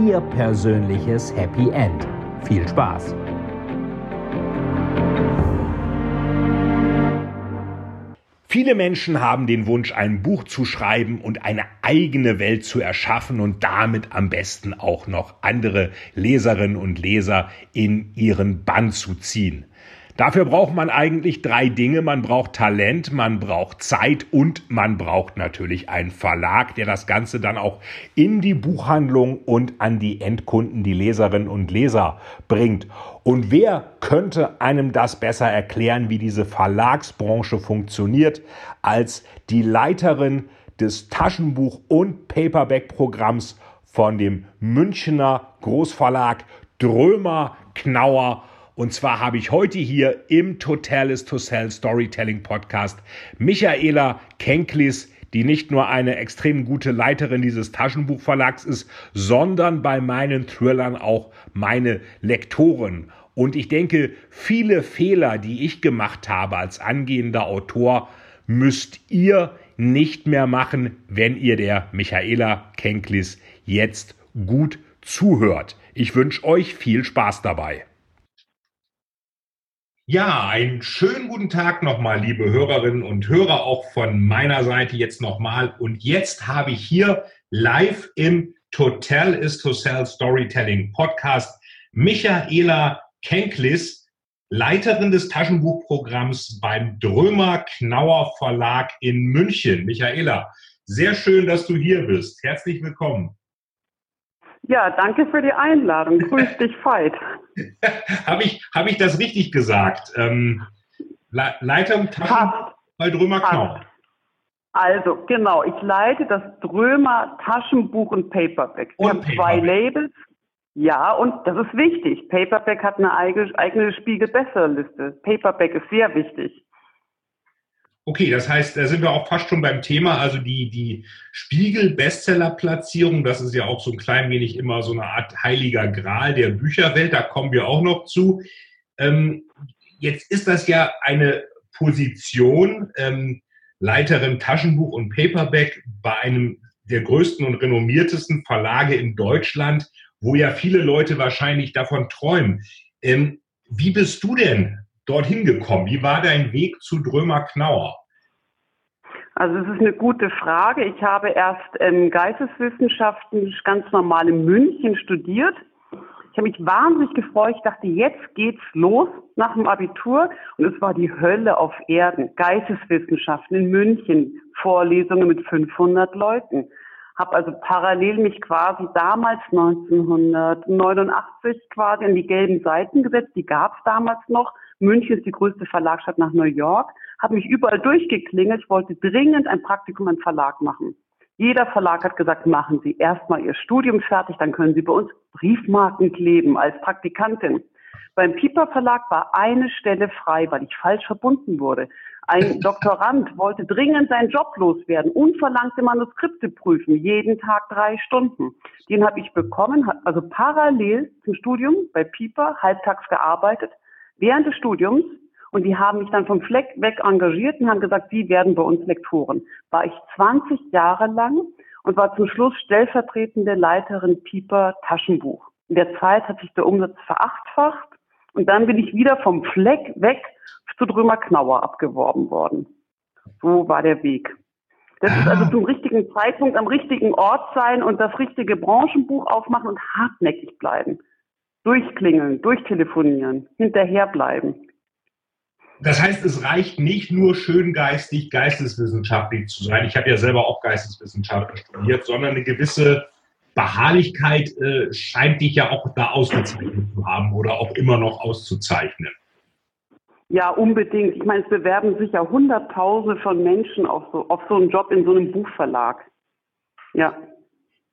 Ihr persönliches Happy End. Viel Spaß! Viele Menschen haben den Wunsch, ein Buch zu schreiben und eine eigene Welt zu erschaffen und damit am besten auch noch andere Leserinnen und Leser in ihren Bann zu ziehen. Dafür braucht man eigentlich drei Dinge. Man braucht Talent, man braucht Zeit und man braucht natürlich einen Verlag, der das Ganze dann auch in die Buchhandlung und an die Endkunden, die Leserinnen und Leser bringt. Und wer könnte einem das besser erklären, wie diese Verlagsbranche funktioniert, als die Leiterin des Taschenbuch- und Paperback-Programms von dem Münchner Großverlag Drömer Knauer und zwar habe ich heute hier im Totalis to Sell Storytelling Podcast Michaela Kenklis, die nicht nur eine extrem gute Leiterin dieses Taschenbuchverlags ist, sondern bei meinen Thrillern auch meine Lektorin. Und ich denke, viele Fehler, die ich gemacht habe als angehender Autor, müsst ihr nicht mehr machen, wenn ihr der Michaela Kenklis jetzt gut zuhört. Ich wünsche euch viel Spaß dabei. Ja, einen schönen guten Tag nochmal, liebe Hörerinnen und Hörer, auch von meiner Seite jetzt nochmal. Und jetzt habe ich hier live im Total is to Sell Storytelling Podcast Michaela Kenklis, Leiterin des Taschenbuchprogramms beim Drömer Knauer Verlag in München. Michaela, sehr schön, dass du hier bist. Herzlich willkommen. Ja, danke für die Einladung. Grüß dich, Veit. Habe ich, hab ich das richtig gesagt? Ähm, Leitung Taschen bei Drömer Knau. Also, genau, ich leite das Drömer Taschenbuch und Paperback. Wir und haben Paperback. zwei Labels. Ja, und das ist wichtig. Paperback hat eine eigene, eigene Spiegel-Besser-Liste. Paperback ist sehr wichtig. Okay, das heißt, da sind wir auch fast schon beim Thema, also die, die Spiegel-Bestseller-Platzierung, das ist ja auch so ein klein wenig immer so eine Art heiliger Gral der Bücherwelt, da kommen wir auch noch zu. Ähm, jetzt ist das ja eine Position, ähm, Leiterin Taschenbuch und Paperback bei einem der größten und renommiertesten Verlage in Deutschland, wo ja viele Leute wahrscheinlich davon träumen. Ähm, wie bist du denn dorthin gekommen? Wie war dein Weg zu Drömer Knauer? Also es ist eine gute Frage. Ich habe erst ähm, Geisteswissenschaften ganz normal in München studiert. Ich habe mich wahnsinnig gefreut. Ich dachte, jetzt geht's los nach dem Abitur. Und es war die Hölle auf Erden. Geisteswissenschaften in München. Vorlesungen mit 500 Leuten. Habe also parallel mich quasi damals 1989 quasi an die gelben Seiten gesetzt. Die gab's damals noch München ist die größte Verlagsstadt nach New York, habe mich überall durchgeklingelt. Wollte dringend ein Praktikum im Verlag machen. Jeder Verlag hat gesagt, machen Sie erstmal Ihr Studium fertig, dann können Sie bei uns Briefmarken kleben als Praktikantin. Beim Piper Verlag war eine Stelle frei, weil ich falsch verbunden wurde. Ein Doktorand wollte dringend seinen Job loswerden und verlangte Manuskripte prüfen, jeden Tag drei Stunden. Den habe ich bekommen, also parallel zum Studium bei Piper, halbtags gearbeitet, während des Studiums und die haben mich dann vom Fleck weg engagiert und haben gesagt, sie werden bei uns Lektoren. War ich 20 Jahre lang und war zum Schluss stellvertretende Leiterin Pieper Taschenbuch. In der Zeit hat sich der Umsatz verachtfacht und dann bin ich wieder vom Fleck weg zu Drömer Knauer abgeworben worden. So war der Weg. Das ist also ah. zum richtigen Zeitpunkt am richtigen Ort sein und das richtige Branchenbuch aufmachen und hartnäckig bleiben durchklingeln, durchtelefonieren, hinterherbleiben. Das heißt, es reicht nicht nur schön geistig, geisteswissenschaftlich zu sein. Ich habe ja selber auch Geisteswissenschaften studiert, sondern eine gewisse Beharrlichkeit äh, scheint dich ja auch da ausgezeichnet zu haben oder auch immer noch auszuzeichnen. Ja, unbedingt. Ich meine, es bewerben sich ja Hunderttausende von Menschen auf so, auf so einen Job in so einem Buchverlag. Ja.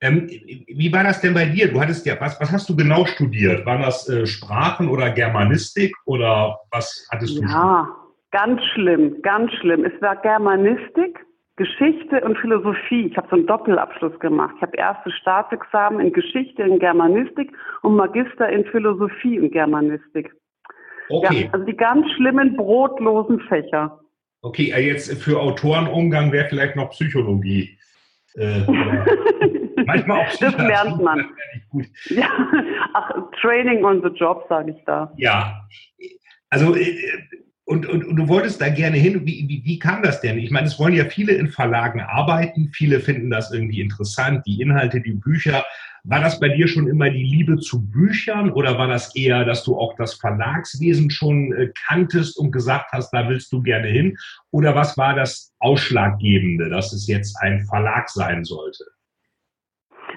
Ähm, wie war das denn bei dir? Du hattest ja, was, was hast du genau studiert? Waren das äh, Sprachen oder Germanistik oder was hattest du? Ja, studiert? ganz schlimm, ganz schlimm. Es war Germanistik, Geschichte und Philosophie. Ich habe so einen Doppelabschluss gemacht. Ich habe erste Staatsexamen in Geschichte und Germanistik und Magister in Philosophie und Germanistik. Okay. Ja, also die ganz schlimmen brotlosen Fächer. Okay, äh, jetzt für Autorenumgang wäre vielleicht noch Psychologie. Äh, manchmal auch Das lernt man. Ja, ach, Training on the Job, sage ich da. Ja, also äh, und, und, und, du wolltest da gerne hin. Wie, wie, wie kam das denn? Ich meine, es wollen ja viele in Verlagen arbeiten. Viele finden das irgendwie interessant, die Inhalte, die Bücher. War das bei dir schon immer die Liebe zu Büchern oder war das eher, dass du auch das Verlagswesen schon äh, kanntest und gesagt hast, da willst du gerne hin? Oder was war das Ausschlaggebende, dass es jetzt ein Verlag sein sollte?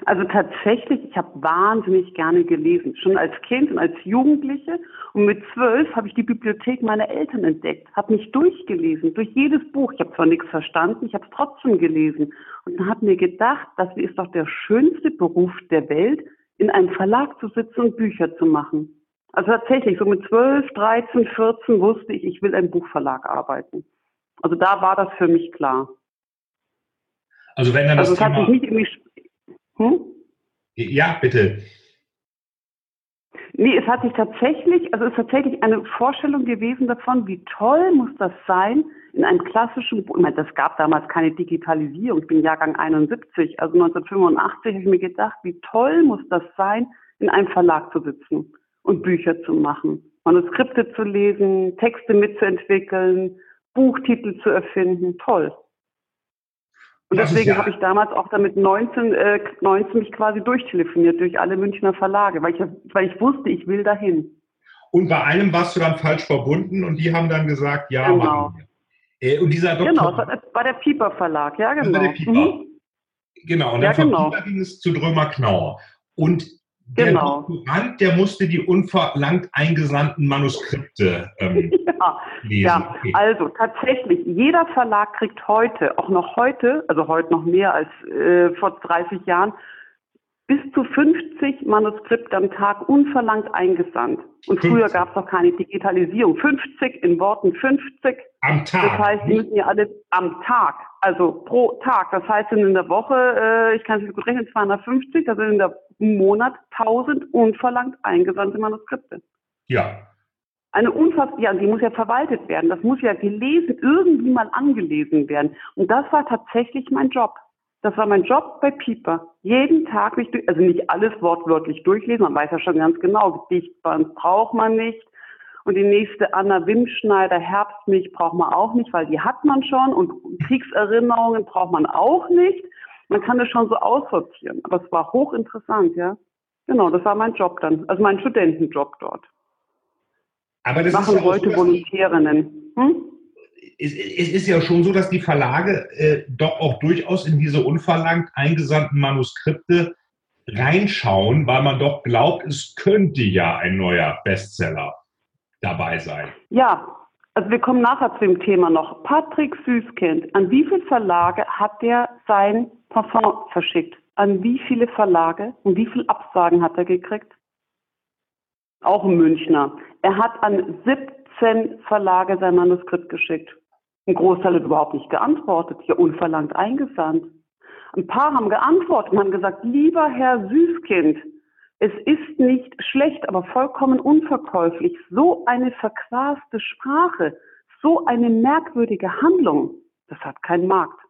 Also tatsächlich, ich habe wahnsinnig gerne gelesen, schon als Kind und als Jugendliche. Und mit zwölf habe ich die Bibliothek meiner Eltern entdeckt, habe mich durchgelesen, durch jedes Buch. Ich habe zwar nichts verstanden, ich habe es trotzdem gelesen. Und dann habe mir gedacht, das ist doch der schönste Beruf der Welt, in einem Verlag zu sitzen und Bücher zu machen. Also tatsächlich, so mit zwölf, dreizehn, vierzehn wusste ich, ich will im Buchverlag arbeiten. Also da war das für mich klar. Also wenn dann das also Thema... hat sich nicht irgendwie hm? Ja, bitte. Nee, es hat sich tatsächlich, also es ist tatsächlich eine Vorstellung gewesen davon, wie toll muss das sein, in einem klassischen, ich meine, das gab damals keine Digitalisierung, ich bin Jahrgang 71, also 1985 habe ich mir gedacht, wie toll muss das sein, in einem Verlag zu sitzen und Bücher zu machen, Manuskripte zu lesen, Texte mitzuentwickeln, Buchtitel zu erfinden, toll. Und deswegen ja habe ich damals auch damit 19, äh, 19 mich quasi durchtelefoniert durch alle Münchner Verlage, weil ich, weil ich wusste, ich will dahin. Und bei einem warst du dann falsch verbunden und die haben dann gesagt, ja, genau. machen wir. Äh, und dieser Doktor, genau, bei der Pieper Verlag, ja genau. Bei der Pieper. Mhm. Genau, und dann ja, von genau. Ging es zu Drömer Knauer. Und der genau. Doktorand, der musste die unverlangt eingesandten Manuskripte ähm, ja, lesen. Ja, okay. also tatsächlich, jeder Verlag kriegt heute, auch noch heute, also heute noch mehr als äh, vor 30 Jahren, bis zu 50 Manuskripte am Tag unverlangt eingesandt. Und 50. früher gab es noch keine Digitalisierung. 50 in Worten 50. Am Tag? Das heißt, die müssen ja alle am Tag, also pro Tag. Das heißt, in der Woche, äh, ich kann es nicht gut rechnen, 250, das sind in der Monat 1000 unverlangt eingesandte Manuskripte. Ja. Eine unfassbar, ja, die muss ja verwaltet werden. Das muss ja gelesen, irgendwie mal angelesen werden. Und das war tatsächlich mein Job. Das war mein Job bei Pieper. Jeden Tag, nicht, also nicht alles wortwörtlich durchlesen, man weiß ja schon ganz genau, Gedichtband braucht man nicht. Und die nächste Anna Wimschneider Herbstmilch braucht man auch nicht, weil die hat man schon. Und Kriegserinnerungen braucht man auch nicht. Man kann das schon so aussortieren. Aber es war hochinteressant, ja. Genau, das war mein Job dann, also mein Studentenjob dort. Aber das Machen ist ja heute so, Volontärinnen. Hm? Es, es ist ja schon so, dass die Verlage äh, doch auch durchaus in diese unverlangt eingesandten Manuskripte reinschauen, weil man doch glaubt, es könnte ja ein neuer Bestseller dabei sein. Ja, also wir kommen nachher zu dem Thema noch. Patrick Süßkind, an wie viele Verlage hat der sein Parfum verschickt? An wie viele Verlage und wie viele Absagen hat er gekriegt? Auch ein Münchner. Er hat an 17 Verlage sein Manuskript geschickt. Ein Großteil hat überhaupt nicht geantwortet, ja unverlangt eingesandt. Ein paar haben geantwortet und haben gesagt, lieber Herr Süßkind, es ist nicht schlecht, aber vollkommen unverkäuflich. So eine verquaste Sprache, so eine merkwürdige Handlung, das hat keinen Markt.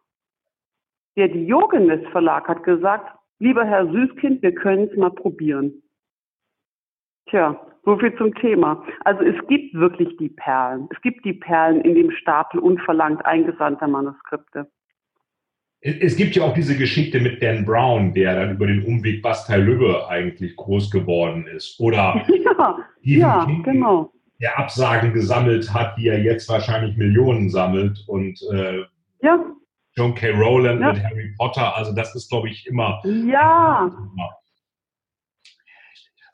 Der Diogenes Verlag hat gesagt, lieber Herr Süßkind, wir können es mal probieren. Tja, so viel zum Thema. Also es gibt wirklich die Perlen. Es gibt die Perlen in dem Stapel unverlangt eingesandter Manuskripte. Es gibt ja auch diese Geschichte mit Dan Brown, der dann über den Umweg Bastei Lübbe eigentlich groß geworden ist. Oder ja, ja King, genau. der Absagen gesammelt hat, die er jetzt wahrscheinlich Millionen sammelt. Und äh, ja. John K. Rowland ja. mit Harry Potter. Also das ist, glaube ich, immer. Ja.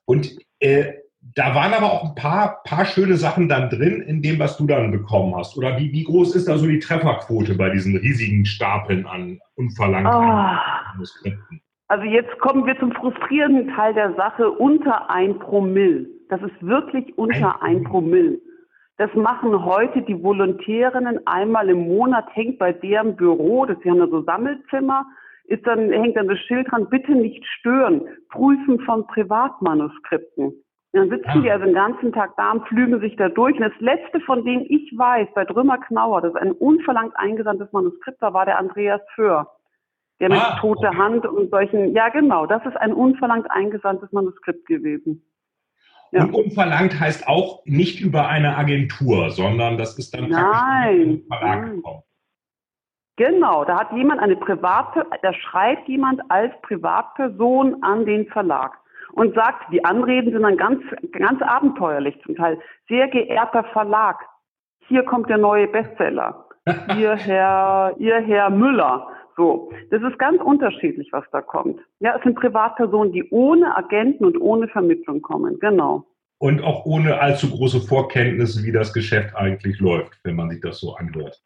Und äh, da waren aber auch ein paar, paar schöne Sachen dann drin in dem, was du dann bekommen hast. Oder wie, wie groß ist da so die Trefferquote bei diesen riesigen Stapeln an unverlangten oh. Manuskripten? Also jetzt kommen wir zum frustrierenden Teil der Sache unter ein Promille. Das ist wirklich unter ein, ein Promille. Das machen heute die Volontärinnen einmal im Monat, hängt bei deren Büro, das haben ja so Sammelzimmer, ist dann, hängt dann das Schild dran, bitte nicht stören, prüfen von Privatmanuskripten. Und dann sitzen ja. die also den ganzen Tag da und flügen sich da durch. Und das letzte, von dem ich weiß, bei Drömer Knauer, das ein unverlangt eingesandtes Manuskript war, war der Andreas Föhr. Der mit ah, tote okay. Hand und solchen, ja genau, das ist ein unverlangt eingesandtes Manuskript gewesen. Ja. Und unverlangt heißt auch nicht über eine Agentur, sondern das ist dann Nein. Verlag gekommen. Genau, da hat jemand eine private, da schreibt jemand als Privatperson an den Verlag und sagt, die Anreden sind dann ganz, ganz abenteuerlich zum Teil. Sehr geehrter Verlag, hier kommt der neue Bestseller. Ihr Herr, ihr Herr Müller. So, das ist ganz unterschiedlich, was da kommt. Ja, es sind Privatpersonen, die ohne Agenten und ohne Vermittlung kommen, genau. Und auch ohne allzu große Vorkenntnisse, wie das Geschäft eigentlich läuft, wenn man sich das so anhört.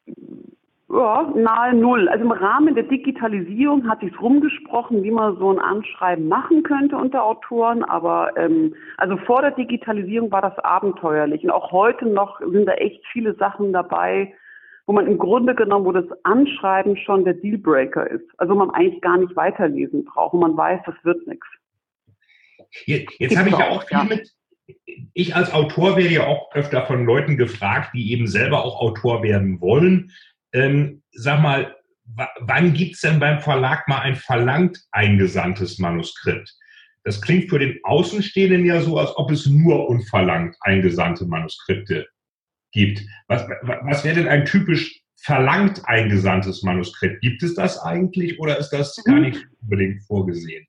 Ja, nahe Null. Also im Rahmen der Digitalisierung hat sich rumgesprochen, wie man so ein Anschreiben machen könnte unter Autoren. Aber ähm, also vor der Digitalisierung war das abenteuerlich. Und auch heute noch sind da echt viele Sachen dabei, wo man im Grunde genommen, wo das Anschreiben schon der Dealbreaker ist. Also man eigentlich gar nicht weiterlesen braucht, wo man weiß, das wird nichts. Jetzt, jetzt habe ich ja auch viel ja. mit, ich als Autor werde ja auch öfter von Leuten gefragt, die eben selber auch Autor werden wollen. Ähm, sag mal, wann gibt es denn beim Verlag mal ein verlangt eingesandtes Manuskript? Das klingt für den Außenstehenden ja so, als ob es nur unverlangt eingesandte Manuskripte gibt. Was, was wäre denn ein typisch verlangt eingesandtes Manuskript? Gibt es das eigentlich oder ist das gar mhm. nicht unbedingt vorgesehen?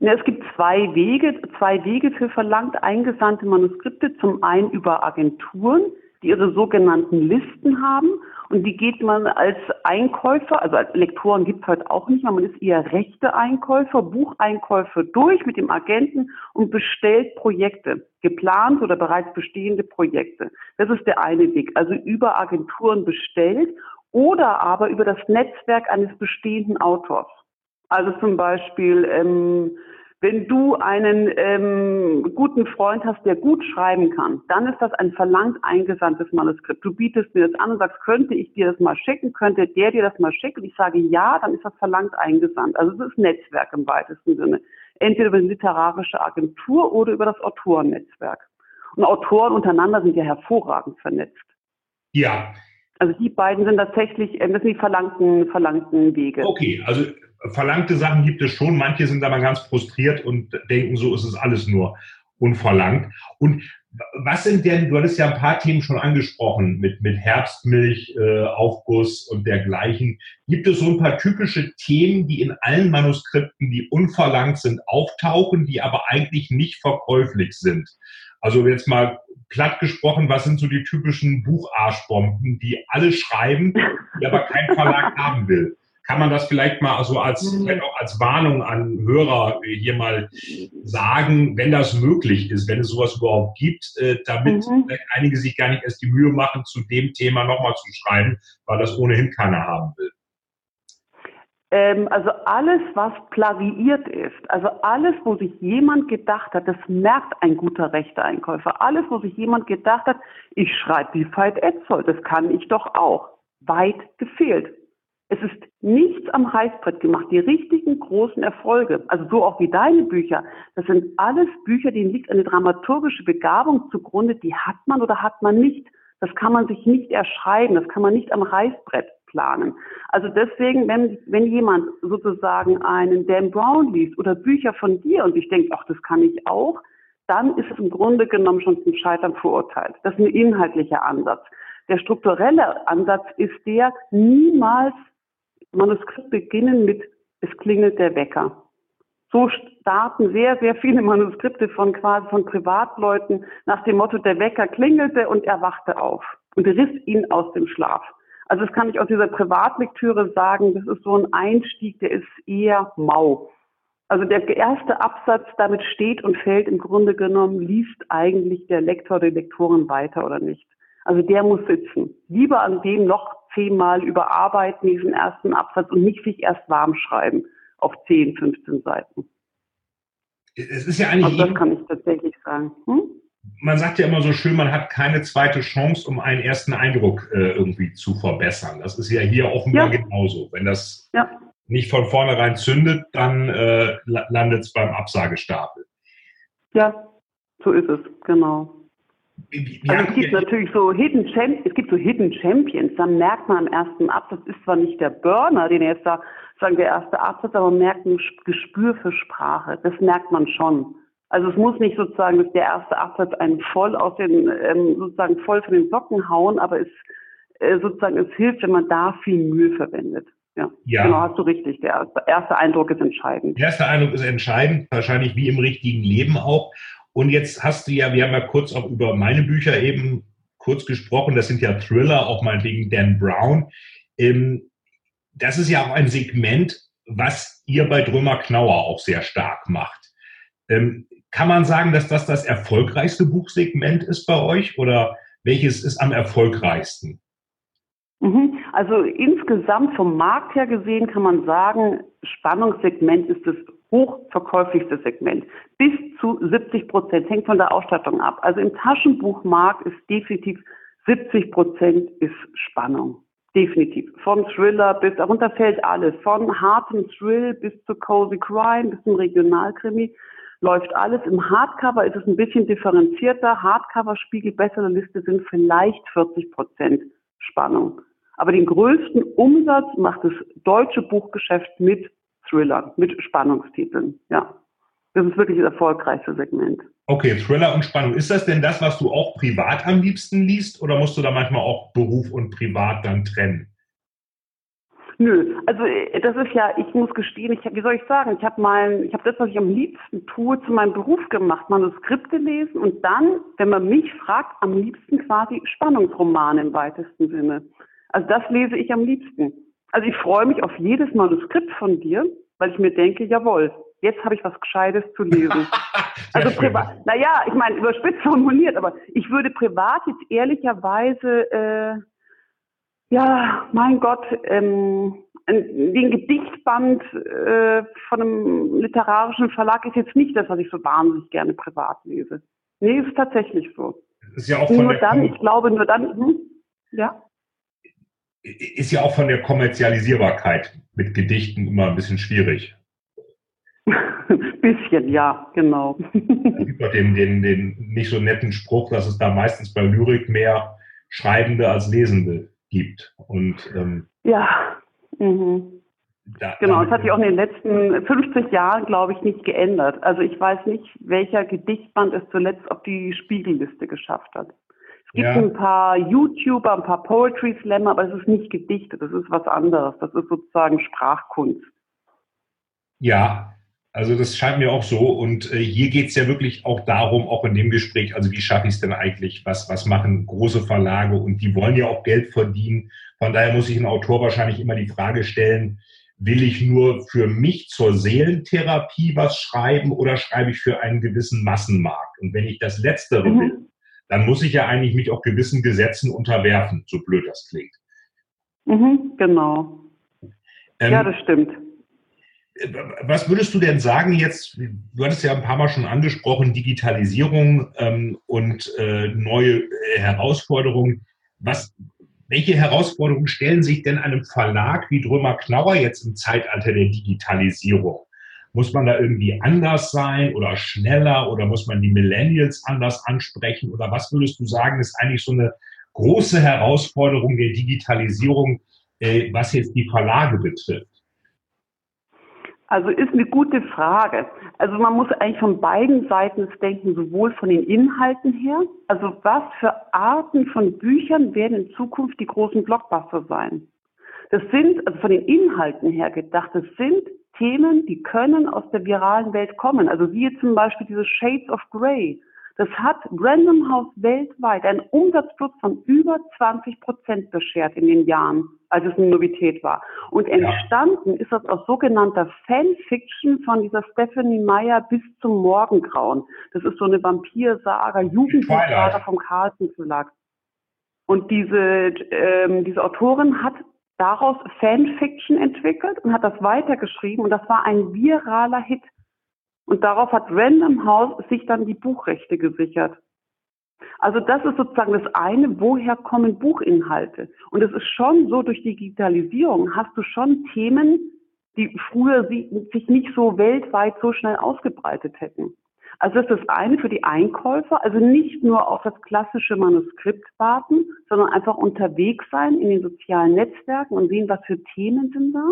Es gibt zwei Wege, zwei Wege für verlangt eingesandte Manuskripte. Zum einen über Agenturen, die ihre sogenannten Listen haben und die geht man als Einkäufer, also als Lektoren gibt es heute auch nicht mehr, man ist eher rechte Einkäufer, Bucheinkäufer durch mit dem Agenten und bestellt Projekte, geplant oder bereits bestehende Projekte. Das ist der eine Weg, also über Agenturen bestellt oder aber über das Netzwerk eines bestehenden Autors. Also zum Beispiel ähm, wenn du einen ähm, guten Freund hast, der gut schreiben kann, dann ist das ein verlangt eingesandtes Manuskript. Du bietest mir das an und sagst, könnte ich dir das mal schicken, könnte der dir das mal schicken? Ich sage ja, dann ist das verlangt eingesandt. Also es ist Netzwerk im weitesten Sinne. Entweder über eine literarische Agentur oder über das Autorennetzwerk. Und Autoren untereinander sind ja hervorragend vernetzt. Ja. Also die beiden sind tatsächlich, äh, das sind die verlangten, verlangten Wege. Okay, also verlangte Sachen gibt es schon. Manche sind aber ganz frustriert und denken, so ist es alles nur unverlangt. Und was sind denn, du hattest ja ein paar Themen schon angesprochen, mit, mit Herbstmilch, äh, Aufguss und dergleichen. Gibt es so ein paar typische Themen, die in allen Manuskripten, die unverlangt sind, auftauchen, die aber eigentlich nicht verkäuflich sind? Also jetzt mal platt gesprochen, was sind so die typischen Bucharschbomben, die alle schreiben, die aber kein Verlag haben will? Kann man das vielleicht mal so als, mhm. vielleicht auch als Warnung an Hörer hier mal sagen, wenn das möglich ist, wenn es sowas überhaupt gibt, äh, damit mhm. einige sich gar nicht erst die Mühe machen, zu dem Thema nochmal zu schreiben, weil das ohnehin keiner haben will? Ähm, also alles, was plagiiert ist, also alles, wo sich jemand gedacht hat, das merkt ein guter Rechteeinkäufer, alles, wo sich jemand gedacht hat, ich schreibe wie Veit Etzold, das kann ich doch auch, weit gefehlt. Es ist nichts am Reißbrett gemacht. Die richtigen großen Erfolge, also so auch wie deine Bücher, das sind alles Bücher, denen liegt eine dramaturgische Begabung zugrunde, die hat man oder hat man nicht. Das kann man sich nicht erschreiben, das kann man nicht am Reißbrett planen. Also deswegen, wenn, wenn jemand sozusagen einen Dan Brown liest oder Bücher von dir und ich denke, ach, das kann ich auch, dann ist es im Grunde genommen schon zum Scheitern verurteilt. Das ist ein inhaltlicher Ansatz. Der strukturelle Ansatz ist der, niemals Manuskript beginnen mit Es klingelt der Wecker. So starten sehr, sehr viele Manuskripte von quasi von Privatleuten nach dem Motto, der Wecker klingelte und er wachte auf und riss ihn aus dem Schlaf. Also das kann ich aus dieser Privatlektüre sagen, das ist so ein Einstieg, der ist eher mau. Also der erste Absatz, damit steht und fällt im Grunde genommen, liest eigentlich der Lektor oder die Lektorin weiter oder nicht. Also der muss sitzen. Lieber an dem noch zehnmal überarbeiten, diesen ersten Absatz und nicht sich erst warm schreiben. auf 10, 15 Seiten. Es ist ja eigentlich. Also das kann ich tatsächlich sagen. Hm? Man sagt ja immer so schön, man hat keine zweite Chance, um einen ersten Eindruck äh, irgendwie zu verbessern. Das ist ja hier offenbar ja. genauso. Wenn das ja. nicht von vornherein zündet, dann äh, landet es beim Absagestapel. Ja, so ist es, genau. Wie also es gibt natürlich so Hidden Champions, es gibt so Hidden Champions, dann merkt man am ersten Absatz, ist zwar nicht der Burner, den er jetzt da, sagen der erste Absatz, aber man merkt ein Gespür für Sprache. Das merkt man schon. Also es muss nicht sozusagen, dass der erste Absatz einen voll aus den, ähm, sozusagen voll von den Socken hauen, aber es äh, sozusagen, es hilft, wenn man da viel Mühe verwendet. Ja, ja. genau, hast du richtig. Der erste, Eindruck ist entscheidend. Der erste Eindruck ist entscheidend, wahrscheinlich wie im richtigen Leben auch. Und jetzt hast du ja, wir haben ja kurz auch über meine Bücher eben kurz gesprochen, das sind ja Thriller, auch meinetwegen Dan Brown. Ähm, das ist ja auch ein Segment, was ihr bei Drömer Knauer auch sehr stark macht. Ähm, kann man sagen, dass das das erfolgreichste Buchsegment ist bei euch oder welches ist am erfolgreichsten? Mhm. Also insgesamt vom Markt her gesehen kann man sagen, Spannungssegment ist das hochverkäuflichste Segment. Bis zu 70 Prozent hängt von der Ausstattung ab. Also im Taschenbuchmarkt ist definitiv 70 Prozent ist Spannung. Definitiv. Von Thriller bis, darunter fällt alles. Von hartem Thrill bis zu Cozy Crime, bis zum Regionalkrimi läuft alles. Im Hardcover ist es ein bisschen differenzierter. Hardcover-Spiegel bessere Liste sind vielleicht 40 Prozent Spannung. Aber den größten Umsatz macht das deutsche Buchgeschäft mit Thrillern, mit Spannungstiteln. Ja, das ist wirklich das erfolgreichste Segment. Okay, Thriller und Spannung. Ist das denn das, was du auch privat am liebsten liest oder musst du da manchmal auch Beruf und Privat dann trennen? Nö, also äh, das ist ja, ich muss gestehen, ich, wie soll ich sagen, ich habe mal, ich habe das, was ich am liebsten tue, zu meinem Beruf gemacht, Manuskripte lesen und dann, wenn man mich fragt, am liebsten quasi Spannungsromane im weitesten Sinne. Also das lese ich am liebsten. Also ich freue mich auf jedes Manuskript von dir, weil ich mir denke, jawohl, jetzt habe ich was Gescheites zu lesen. also privat, naja, ich meine, überspitzt formuliert, aber ich würde privat jetzt ehrlicherweise, äh, ja, mein Gott, ähm, den Gedichtband äh, von einem literarischen Verlag ist jetzt nicht das, was ich so wahnsinnig gerne privat lese. Nee, ist tatsächlich so. Ist ja auch von nur dann, ich glaube, nur dann, hm, ja ist ja auch von der Kommerzialisierbarkeit mit Gedichten immer ein bisschen schwierig. bisschen, ja, genau. Es gibt auch den, den, den nicht so netten Spruch, dass es da meistens bei Lyrik mehr Schreibende als Lesende gibt. Und, ähm, ja, mhm. Da, genau, es hat sich auch in den letzten 50 Jahren, glaube ich, nicht geändert. Also ich weiß nicht, welcher Gedichtband es zuletzt auf die Spiegelliste geschafft hat. Es gibt ja. ein paar YouTuber, ein paar Poetry Slammer, aber es ist nicht gedichtet, das ist was anderes. Das ist sozusagen Sprachkunst. Ja, also das scheint mir auch so. Und äh, hier geht es ja wirklich auch darum, auch in dem Gespräch, also wie schaffe ich es denn eigentlich? Was, was machen große Verlage? Und die wollen ja auch Geld verdienen. Von daher muss sich ein Autor wahrscheinlich immer die Frage stellen, will ich nur für mich zur Seelentherapie was schreiben oder schreibe ich für einen gewissen Massenmarkt? Und wenn ich das Letztere mhm. will, dann muss ich ja eigentlich mich auch gewissen Gesetzen unterwerfen, so blöd das klingt. Mhm, genau. Ähm, ja, das stimmt. Was würdest du denn sagen jetzt, du hattest ja ein paar Mal schon angesprochen, Digitalisierung ähm, und äh, neue äh, Herausforderungen. Was, welche Herausforderungen stellen sich denn einem Verlag wie Drömer Knauer jetzt im Zeitalter der Digitalisierung? Muss man da irgendwie anders sein oder schneller oder muss man die Millennials anders ansprechen? Oder was würdest du sagen, ist eigentlich so eine große Herausforderung der Digitalisierung, äh, was jetzt die Verlage betrifft? Also ist eine gute Frage. Also man muss eigentlich von beiden Seiten denken, sowohl von den Inhalten her, also was für Arten von Büchern werden in Zukunft die großen Blockbuster sein. Das sind, also von den Inhalten her gedacht, das sind Themen, die können aus der viralen Welt kommen. Also wie zum Beispiel diese Shades of Grey. Das hat Random House weltweit einen Umsatzplus von über 20 Prozent beschert in den Jahren, als es eine Novität war. Und entstanden ist das aus sogenannter Fanfiction von dieser Stephanie Meyer bis zum Morgengrauen. Das ist so eine Vampirsaga, Jugendbuchsaga vom Carlsen Verlag. Und diese, ähm, diese Autorin hat daraus Fanfiction entwickelt und hat das weitergeschrieben und das war ein viraler Hit. Und darauf hat Random House sich dann die Buchrechte gesichert. Also das ist sozusagen das eine, woher kommen Buchinhalte? Und es ist schon so, durch Digitalisierung hast du schon Themen, die früher sich nicht so weltweit so schnell ausgebreitet hätten. Also das ist das eine für die Einkäufer, also nicht nur auf das klassische Manuskript warten, sondern einfach unterwegs sein in den sozialen Netzwerken und sehen, was für Themen sind da.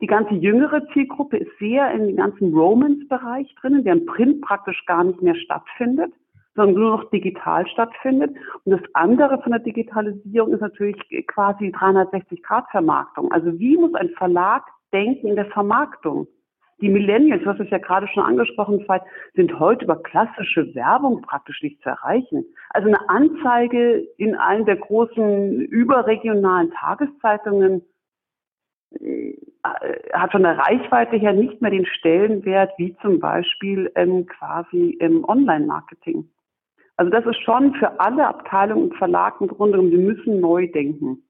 Die ganze jüngere Zielgruppe ist sehr in den ganzen Romance-Bereich drinnen, der im Print praktisch gar nicht mehr stattfindet, sondern nur noch digital stattfindet. Und das andere von der Digitalisierung ist natürlich quasi 360-Grad-Vermarktung. Also wie muss ein Verlag denken in der Vermarktung? Die Millennials, du hast es ja gerade schon angesprochen, sind heute über klassische Werbung praktisch nicht zu erreichen. Also eine Anzeige in einem der großen überregionalen Tageszeitungen hat von der Reichweite her nicht mehr den Stellenwert wie zum Beispiel ähm, quasi im Online-Marketing. Also das ist schon für alle Abteilungen und Verlagen im Grunde genommen, müssen neu denken.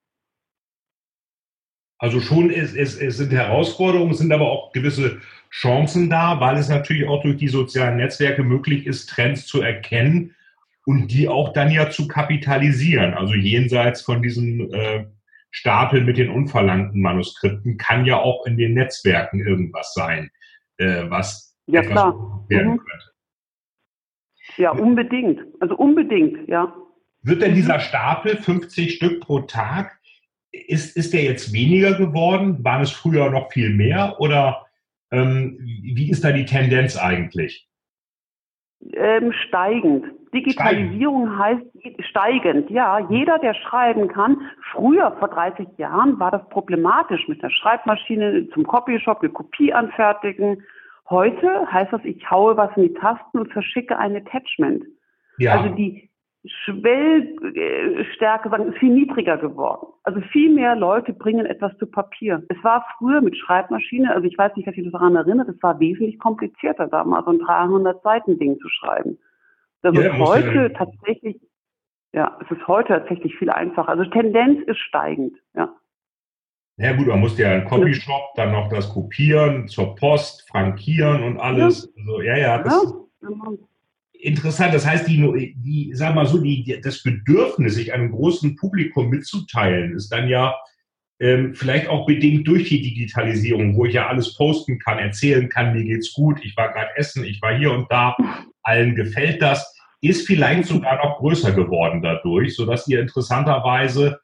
Also schon es, es, es sind Herausforderungen, es sind aber auch gewisse Chancen da, weil es natürlich auch durch die sozialen Netzwerke möglich ist, Trends zu erkennen und die auch dann ja zu kapitalisieren. Also jenseits von diesem äh, Stapel mit den unverlangten Manuskripten kann ja auch in den Netzwerken irgendwas sein, äh, was ja, klar. werden mhm. könnte. Ja, unbedingt. Also unbedingt, ja. Wird denn dieser Stapel 50 Stück pro Tag, ist, ist der jetzt weniger geworden? Waren es früher noch viel mehr oder ähm, wie ist da die Tendenz eigentlich? Ähm, steigend. Digitalisierung steigend. heißt steigend, ja. Jeder, der schreiben kann. Früher, vor 30 Jahren, war das problematisch mit der Schreibmaschine zum Copyshop, eine Kopie anfertigen. Heute heißt das, ich haue was in die Tasten und verschicke ein Attachment. Ja. Also die, Schwellstärke sagen, ist viel niedriger geworden. Also viel mehr Leute bringen etwas zu Papier. Es war früher mit Schreibmaschine, also ich weiß nicht, was ich daran erinnere, es war wesentlich komplizierter, da mal so ein 300 Seiten Ding zu schreiben. Das ja, ist heute ja. tatsächlich, ja, es ist heute tatsächlich viel einfacher. Also Tendenz ist steigend, ja. Ja gut, man muss ja einen Copyshop, dann noch das Kopieren zur Post, frankieren und alles. Ja. Also, ja, ja, das, ja, genau interessant. Das heißt, die, die sag mal so, die, das Bedürfnis, sich einem großen Publikum mitzuteilen, ist dann ja ähm, vielleicht auch bedingt durch die Digitalisierung, wo ich ja alles posten kann, erzählen kann, mir geht's gut, ich war gerade essen, ich war hier und da, allen gefällt das, ist vielleicht sogar noch größer geworden dadurch, so dass ihr interessanterweise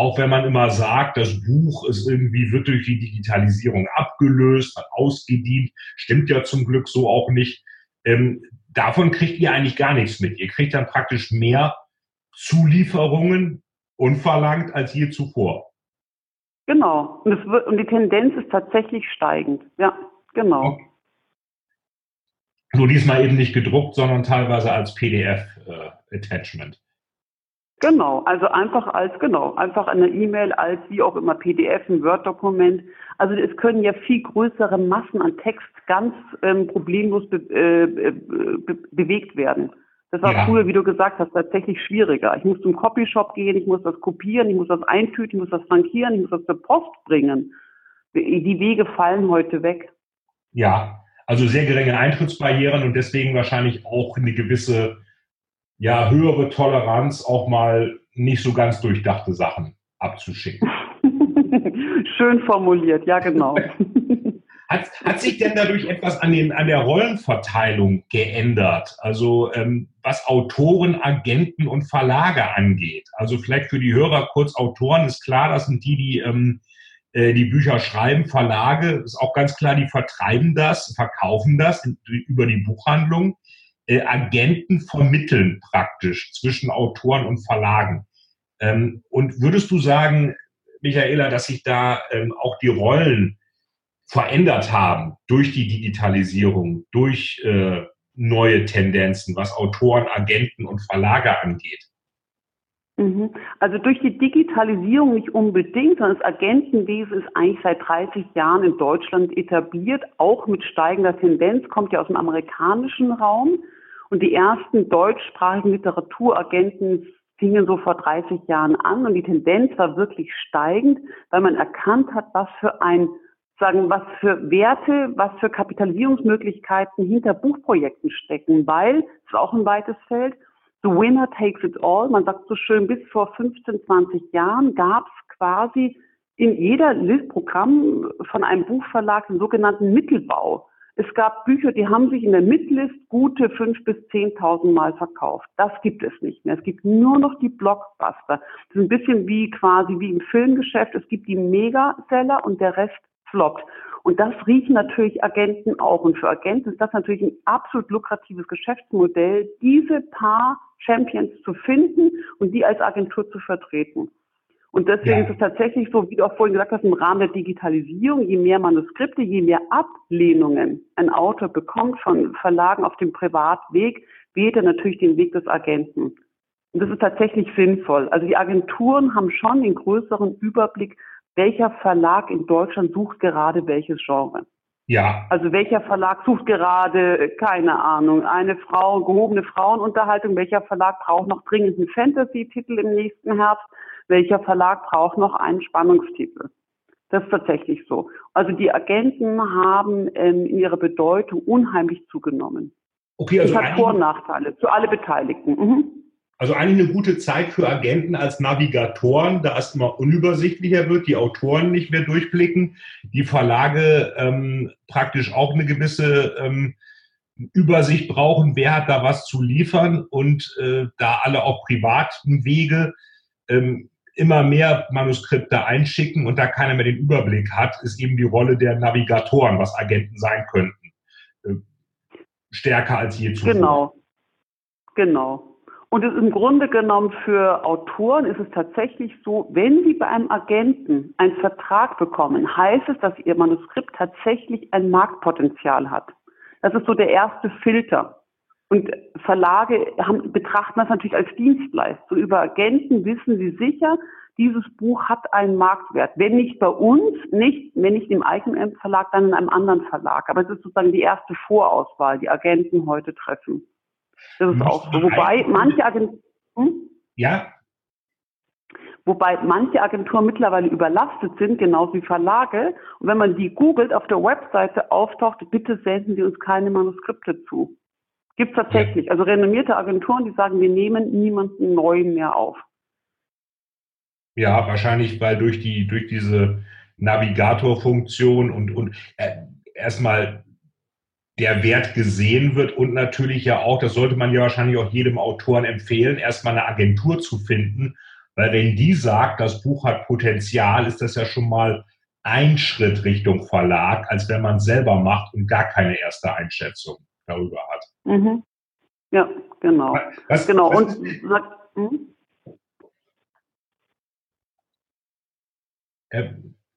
auch wenn man immer sagt, das Buch ist irgendwie, wird durch die Digitalisierung abgelöst, hat ausgedient, stimmt ja zum Glück so auch nicht. Ähm, davon kriegt ihr eigentlich gar nichts mit. Ihr kriegt dann praktisch mehr Zulieferungen unverlangt als je zuvor. Genau. Und, wird, und die Tendenz ist tatsächlich steigend. Ja, genau. Okay. Nur diesmal eben nicht gedruckt, sondern teilweise als PDF-Attachment. Äh, Genau, also einfach als, genau, einfach eine E-Mail als wie auch immer PDF, ein Word-Dokument. Also es können ja viel größere Massen an Text ganz ähm, problemlos be äh, be bewegt werden. Das war ja. früher, wie du gesagt hast, tatsächlich schwieriger. Ich muss zum Copyshop gehen, ich muss das kopieren, ich muss das eintüten, ich muss das frankieren, ich muss das zur Post bringen. Die Wege fallen heute weg. Ja, also sehr geringe Eintrittsbarrieren und deswegen wahrscheinlich auch eine gewisse ja, höhere Toleranz, auch mal nicht so ganz durchdachte Sachen abzuschicken. Schön formuliert, ja genau. Hat, hat sich denn dadurch etwas an, den, an der Rollenverteilung geändert? Also ähm, was Autoren, Agenten und Verlage angeht? Also vielleicht für die Hörer kurz Autoren ist klar, das sind die, die ähm, äh, die Bücher schreiben. Verlage ist auch ganz klar, die vertreiben das, verkaufen das über die Buchhandlung äh, Agenten vermitteln praktisch zwischen Autoren und Verlagen. Ähm, und würdest du sagen, Michaela, dass sich da ähm, auch die Rollen verändert haben durch die Digitalisierung, durch äh, neue Tendenzen, was Autoren, Agenten und Verlage angeht? Mhm. Also durch die Digitalisierung nicht unbedingt, sondern das Agentenwesen ist eigentlich seit 30 Jahren in Deutschland etabliert, auch mit steigender Tendenz, kommt ja aus dem amerikanischen Raum. Und die ersten deutschsprachigen Literaturagenten fingen so vor 30 Jahren an und die Tendenz war wirklich steigend, weil man erkannt hat, was für ein sagen, was für Werte, was für Kapitalisierungsmöglichkeiten hinter Buchprojekten stecken, weil, es ist auch ein weites Feld, the winner takes it all. Man sagt so schön, bis vor 15, 20 Jahren gab es quasi in jeder Listprogramm von einem Buchverlag den sogenannten Mittelbau. Es gab Bücher, die haben sich in der Mitlist gute fünf bis zehntausend Mal verkauft. Das gibt es nicht mehr. Es gibt nur noch die Blockbuster. Das ist ein bisschen wie quasi wie im Filmgeschäft. Es gibt die Megaseller und der Rest floppt. Und das riechen natürlich Agenten auch. Und für Agenten ist das natürlich ein absolut lukratives Geschäftsmodell, diese paar Champions zu finden und die als Agentur zu vertreten. Und deswegen ja. ist es tatsächlich so, wie du auch vorhin gesagt hast, im Rahmen der Digitalisierung, je mehr Manuskripte, je mehr Ablehnungen ein Autor bekommt von Verlagen auf dem Privatweg, wählt er natürlich den Weg des Agenten. Und das ist tatsächlich sinnvoll. Also die Agenturen haben schon den größeren Überblick, welcher Verlag in Deutschland sucht gerade welches Genre. Ja. Also welcher Verlag sucht gerade, keine Ahnung, eine Frau, gehobene Frauenunterhaltung, welcher Verlag braucht noch dringend einen Fantasy-Titel im nächsten Herbst, welcher Verlag braucht noch einen Spannungstitel. Das ist tatsächlich so. Also die Agenten haben ähm, in ihrer Bedeutung unheimlich zugenommen. Okay, also das hat Vor- und Nachteile für alle Beteiligten. Mhm. Also eigentlich eine gute Zeit für Agenten als Navigatoren, da es immer unübersichtlicher wird, die Autoren nicht mehr durchblicken, die Verlage ähm, praktisch auch eine gewisse ähm, Übersicht brauchen, wer hat da was zu liefern und äh, da alle auf privaten Wege ähm, immer mehr Manuskripte einschicken und da keiner mehr den Überblick hat, ist eben die Rolle der Navigatoren, was Agenten sein könnten, äh, stärker als je zuvor. Genau, genau. Und im Grunde genommen für Autoren ist es tatsächlich so, wenn sie bei einem Agenten einen Vertrag bekommen, heißt es, dass ihr Manuskript tatsächlich ein Marktpotenzial hat. Das ist so der erste Filter. Und Verlage haben, betrachten das natürlich als Dienstleistung. Über Agenten wissen sie sicher, dieses Buch hat einen Marktwert. Wenn nicht bei uns, nicht, wenn nicht im eigenen Verlag, dann in einem anderen Verlag. Aber es ist sozusagen die erste Vorauswahl, die Agenten heute treffen. Das ist auch so. Wobei manche Agenturen. Hm? Ja. Wobei manche Agenturen mittlerweile überlastet sind, genauso wie Verlage. Und wenn man die googelt, auf der Webseite auftaucht, bitte senden Sie uns keine Manuskripte zu. Gibt es tatsächlich. Ja. Also renommierte Agenturen, die sagen, wir nehmen niemanden neuen mehr auf. Ja, wahrscheinlich, weil durch die, durch diese Navigatorfunktion und, und äh, erstmal der Wert gesehen wird und natürlich ja auch, das sollte man ja wahrscheinlich auch jedem Autoren empfehlen, erstmal eine Agentur zu finden, weil wenn die sagt, das Buch hat Potenzial, ist das ja schon mal ein Schritt Richtung Verlag, als wenn man es selber macht und gar keine erste Einschätzung darüber hat. Mhm. Ja, genau. Was, genau. Was, und hm? äh,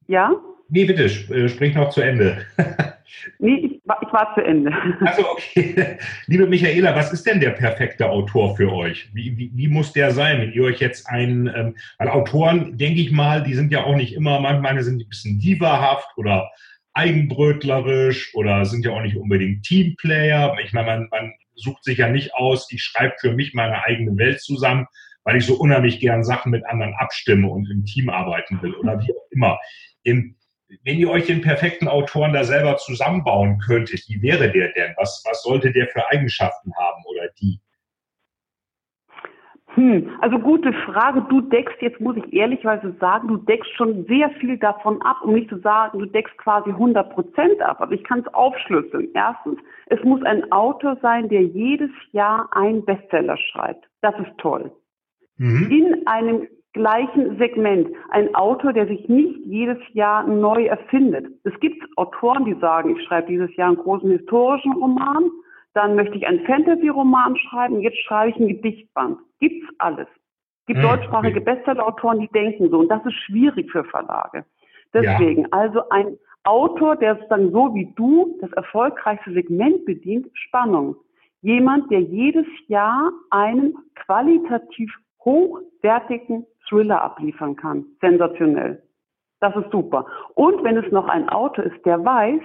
ja? Nee, bitte, äh, sprich noch zu Ende. Nee, ich, ich war zu Ende. Also okay. Liebe Michaela, was ist denn der perfekte Autor für euch? Wie, wie, wie muss der sein, wenn ihr euch jetzt einen, ähm, weil Autoren, denke ich mal, die sind ja auch nicht immer, manchmal sind die ein bisschen divahaft oder eigenbrötlerisch oder sind ja auch nicht unbedingt Teamplayer. Ich meine, man, man sucht sich ja nicht aus, ich schreibe für mich meine eigene Welt zusammen, weil ich so unheimlich gern Sachen mit anderen abstimme und im Team arbeiten will oder wie auch immer. Im, wenn ihr euch den perfekten Autoren da selber zusammenbauen könntet, wie wäre der denn? Was, was sollte der für Eigenschaften haben oder die? Hm, also gute Frage. Du deckst, jetzt muss ich ehrlichweise sagen, du deckst schon sehr viel davon ab, um nicht zu sagen, du deckst quasi 100 Prozent ab. Aber ich kann es aufschlüsseln. Erstens, es muss ein Autor sein, der jedes Jahr einen Bestseller schreibt. Das ist toll. Mhm. In einem gleichen Segment. Ein Autor, der sich nicht jedes Jahr neu erfindet. Es gibt Autoren, die sagen, ich schreibe dieses Jahr einen großen historischen Roman, dann möchte ich einen Fantasy-Roman schreiben, jetzt schreibe ich einen Gedichtband. Gibt's alles. Es gibt hm, deutschsprachige. Bestseller-Autoren, die denken so. Und das ist schwierig für Verlage. Deswegen, ja. also ein Autor, der sozusagen so wie du das erfolgreichste Segment bedient, Spannung. Jemand, der jedes Jahr einen qualitativ hochwertigen Thriller abliefern kann. Sensationell. Das ist super. Und wenn es noch ein Autor ist, der weiß,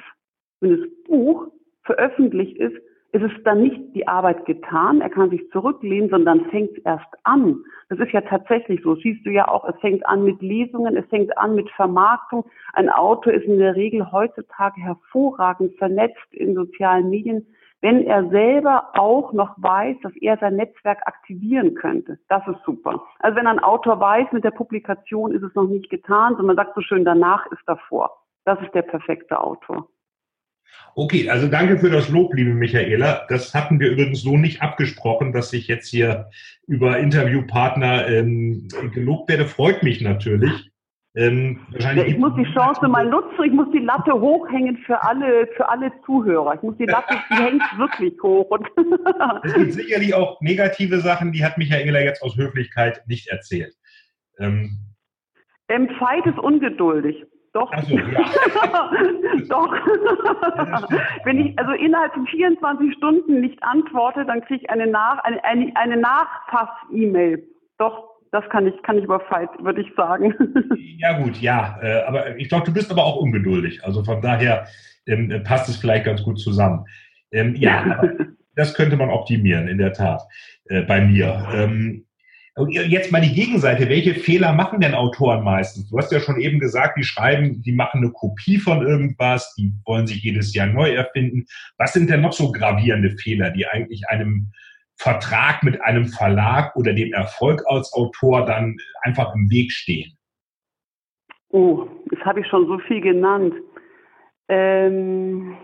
wenn das Buch veröffentlicht ist, ist es dann nicht die Arbeit getan, er kann sich zurücklehnen, sondern fängt erst an. Das ist ja tatsächlich so. Siehst du ja auch, es fängt an mit Lesungen, es fängt an mit Vermarktung. Ein Autor ist in der Regel heutzutage hervorragend vernetzt in sozialen Medien, wenn er selber auch noch weiß, dass er sein Netzwerk aktivieren könnte. Das ist super. Also wenn ein Autor weiß, mit der Publikation ist es noch nicht getan, sondern man sagt so schön, danach ist davor. Das ist der perfekte Autor. Okay, also danke für das Lob, liebe Michaela. Das hatten wir übrigens so nicht abgesprochen, dass ich jetzt hier über Interviewpartner ähm, gelobt werde. Freut mich natürlich. Ähm, ja, ich muss die Chance mal nutzen, ich muss die Latte hochhängen für alle, für alle Zuhörer. Ich muss die Latte, die hängt wirklich hoch. es gibt sicherlich auch negative Sachen, die hat Michaela jetzt aus Höflichkeit nicht erzählt. Ähm, ähm Veit ist ungeduldig. Doch. So, ja. Doch. Wenn ich also innerhalb von 24 Stunden nicht antworte, dann kriege ich eine Nach eine, eine, eine Nachfass-E-Mail. Doch, das kann ich, kann ich über Fight, würde ich sagen. Ja, gut, ja. Äh, aber ich glaube, du bist aber auch ungeduldig. Also von daher ähm, passt es vielleicht ganz gut zusammen. Ähm, ja, das könnte man optimieren, in der Tat, äh, bei mir. Ähm, und jetzt mal die Gegenseite. Welche Fehler machen denn Autoren meistens? Du hast ja schon eben gesagt, die schreiben, die machen eine Kopie von irgendwas, die wollen sich jedes Jahr neu erfinden. Was sind denn noch so gravierende Fehler, die eigentlich einem Vertrag mit einem Verlag oder dem Erfolg als Autor dann einfach im Weg stehen? Oh, das habe ich schon so viel genannt. Ähm,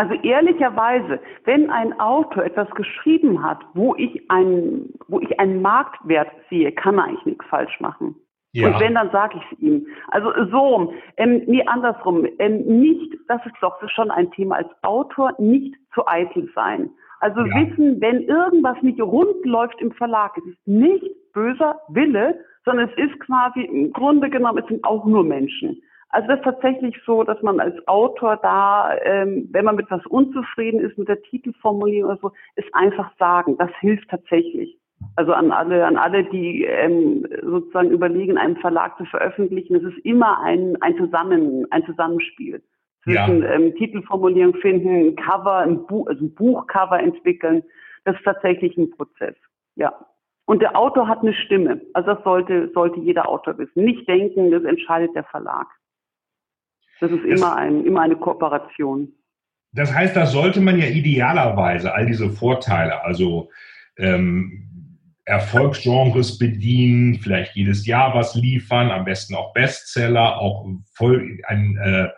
also ehrlicherweise, wenn ein Autor etwas geschrieben hat, wo ich einen, wo ich einen Marktwert sehe, kann er eigentlich nichts falsch machen. Ja. Und wenn, dann sage ich es ihm. Also so, ähm, nee, andersrum. Ähm, nicht, das ist doch schon ein Thema als Autor, nicht zu eitel sein. Also ja. wissen, wenn irgendwas nicht rund läuft im Verlag, es ist nicht böser Wille, sondern es ist quasi, im Grunde genommen, es sind auch nur Menschen. Also das ist tatsächlich so, dass man als Autor da, ähm, wenn man mit was unzufrieden ist, mit der Titelformulierung oder so, es einfach sagen. Das hilft tatsächlich. Also an alle, an alle, die ähm, sozusagen überlegen, einen Verlag zu veröffentlichen, es ist immer ein, ein Zusammen, ein Zusammenspiel zwischen ja. ähm, Titelformulierung finden, Cover, ein, Buch, also ein Buchcover entwickeln. Das ist tatsächlich ein Prozess. Ja. Und der Autor hat eine Stimme. Also das sollte, sollte jeder Autor wissen. Nicht denken, das entscheidet der Verlag. Das ist immer, ein, immer eine Kooperation. Das heißt, da sollte man ja idealerweise all diese Vorteile, also ähm, Erfolgsgenres bedienen, vielleicht jedes Jahr was liefern, am besten auch Bestseller, auch voll ein äh,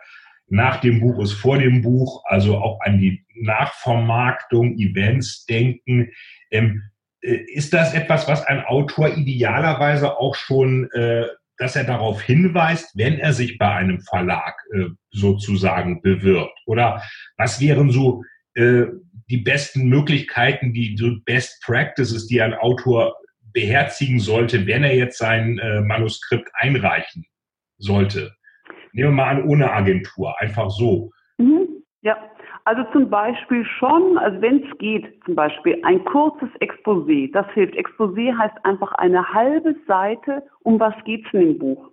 nach dem Buch ist vor dem Buch, also auch an die Nachvermarktung, Events denken. Ähm, äh, ist das etwas, was ein Autor idealerweise auch schon, äh, dass er darauf hinweist, wenn er sich bei einem Verlag äh, sozusagen bewirbt? Oder was wären so äh, die besten Möglichkeiten, die so Best Practices, die ein Autor beherzigen sollte, wenn er jetzt sein äh, Manuskript einreichen sollte? Nehmen wir mal an, ohne Agentur, einfach so. Ja, also zum Beispiel schon, also wenn es geht, zum Beispiel ein kurzes Exposé, das hilft. Exposé heißt einfach eine halbe Seite, um was geht's in dem Buch.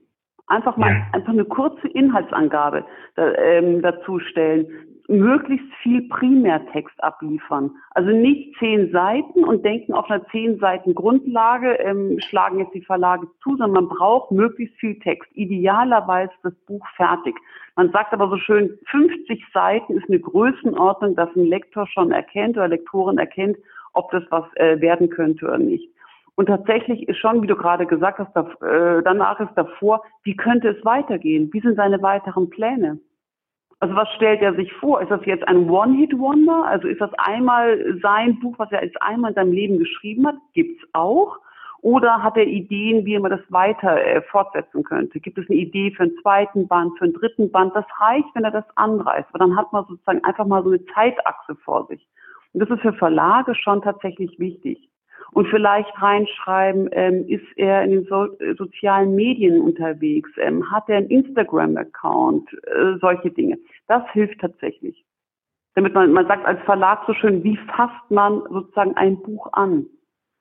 Einfach mal ja. einfach eine kurze Inhaltsangabe da, ähm, dazu stellen möglichst viel Primärtext abliefern. Also nicht zehn Seiten und denken auf einer zehn Seiten Grundlage, ähm, schlagen jetzt die Verlage zu, sondern man braucht möglichst viel Text. Idealerweise das Buch fertig. Man sagt aber so schön, 50 Seiten ist eine Größenordnung, dass ein Lektor schon erkennt oder Lektorin erkennt, ob das was äh, werden könnte oder nicht. Und tatsächlich ist schon, wie du gerade gesagt hast, äh, danach ist davor, wie könnte es weitergehen? Wie sind seine weiteren Pläne? Also was stellt er sich vor? Ist das jetzt ein One-Hit-Wonder? Also ist das einmal sein Buch, was er jetzt einmal in seinem Leben geschrieben hat? Gibt's auch? Oder hat er Ideen, wie man das weiter äh, fortsetzen könnte? Gibt es eine Idee für einen zweiten Band, für einen dritten Band? Das reicht, wenn er das anreißt. Aber dann hat man sozusagen einfach mal so eine Zeitachse vor sich. Und das ist für Verlage schon tatsächlich wichtig und vielleicht reinschreiben, ähm, ist er in den so äh, sozialen Medien unterwegs, ähm, hat er einen Instagram-Account, äh, solche Dinge. Das hilft tatsächlich. Damit man, man sagt als Verlag so schön, wie fasst man sozusagen ein Buch an?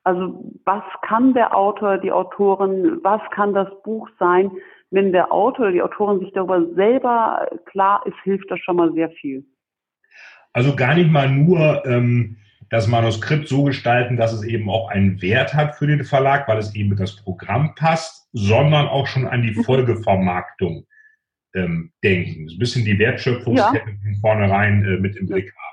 Also was kann der Autor, die Autorin, was kann das Buch sein? Wenn der Autor oder die Autorin sich darüber selber klar ist, hilft das schon mal sehr viel. Also gar nicht mal nur ähm, das Manuskript so gestalten, dass es eben auch einen Wert hat für den Verlag, weil es eben mit das Programm passt, sondern auch schon an die mhm. Folgevermarktung ähm, denken. Ein bisschen die Wertschöpfungskette ja. von vornherein äh, mit im Blick haben.